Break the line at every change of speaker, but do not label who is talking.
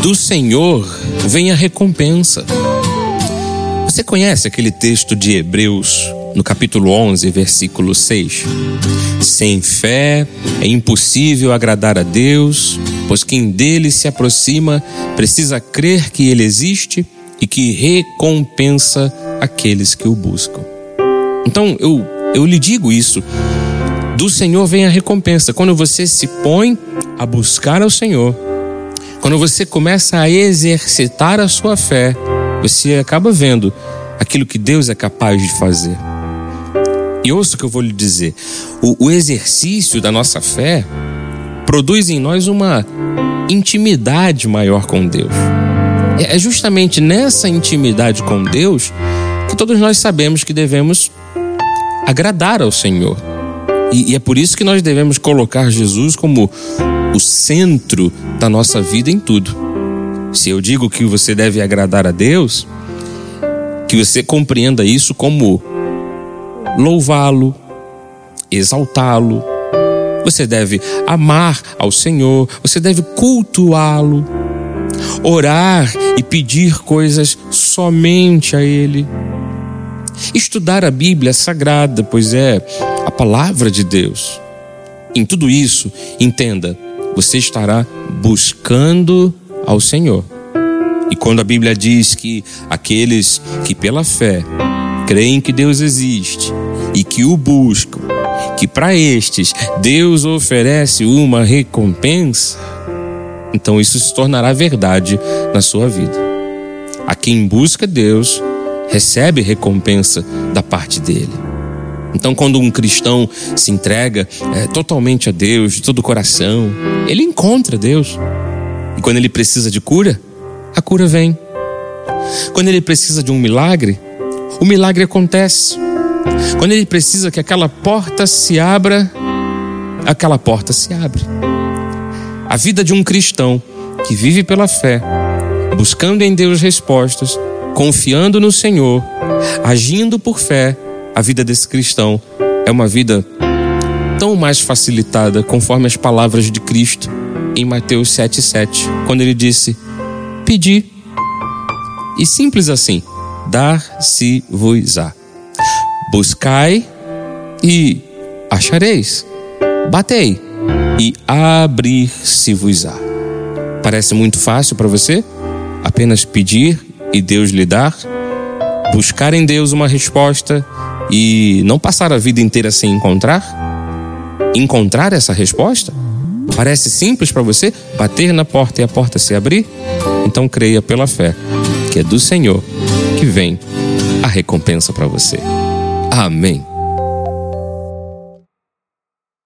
do Senhor vem a recompensa. Você conhece aquele texto de Hebreus, no capítulo 11, versículo 6? Sem fé é impossível agradar a Deus, pois quem dele se aproxima precisa crer que ele existe e que recompensa aqueles que o buscam. Então eu, eu lhe digo isso. Do Senhor vem a recompensa. Quando você se põe a buscar ao Senhor, quando você começa a exercitar a sua fé, você acaba vendo aquilo que Deus é capaz de fazer. E ouça o que eu vou lhe dizer: o, o exercício da nossa fé produz em nós uma intimidade maior com Deus. É, é justamente nessa intimidade com Deus que todos nós sabemos que devemos agradar ao Senhor. E, e é por isso que nós devemos colocar Jesus como o centro da nossa vida em tudo. Se eu digo que você deve agradar a Deus, que você compreenda isso como louvá-lo, exaltá-lo. Você deve amar ao Senhor, você deve cultuá-lo, orar e pedir coisas somente a Ele. Estudar a Bíblia sagrada, pois é a palavra de Deus. Em tudo isso, entenda, você estará buscando ao Senhor. E quando a Bíblia diz que aqueles que pela fé creem que Deus existe e que o buscam, que para estes Deus oferece uma recompensa, então isso se tornará verdade na sua vida. A quem busca Deus recebe recompensa da parte dele. Então, quando um cristão se entrega é, totalmente a Deus, de todo o coração, ele encontra Deus. E quando ele precisa de cura, a cura vem. Quando ele precisa de um milagre, o milagre acontece. Quando ele precisa que aquela porta se abra, aquela porta se abre. A vida de um cristão que vive pela fé, buscando em Deus respostas, confiando no Senhor, agindo por fé, a vida desse cristão é uma vida tão mais facilitada conforme as palavras de Cristo em Mateus 7,7, quando ele disse: Pedi, e simples assim, dar-se-vos-á. Buscai e achareis. Batei e abrir-se-vos-á. Parece muito fácil para você? Apenas pedir e Deus lhe dar? Buscar em Deus uma resposta e não passar a vida inteira sem encontrar? Encontrar essa resposta? Parece simples para você bater na porta e a porta se abrir? Então creia pela fé, que é do Senhor que vem a recompensa para você. Amém.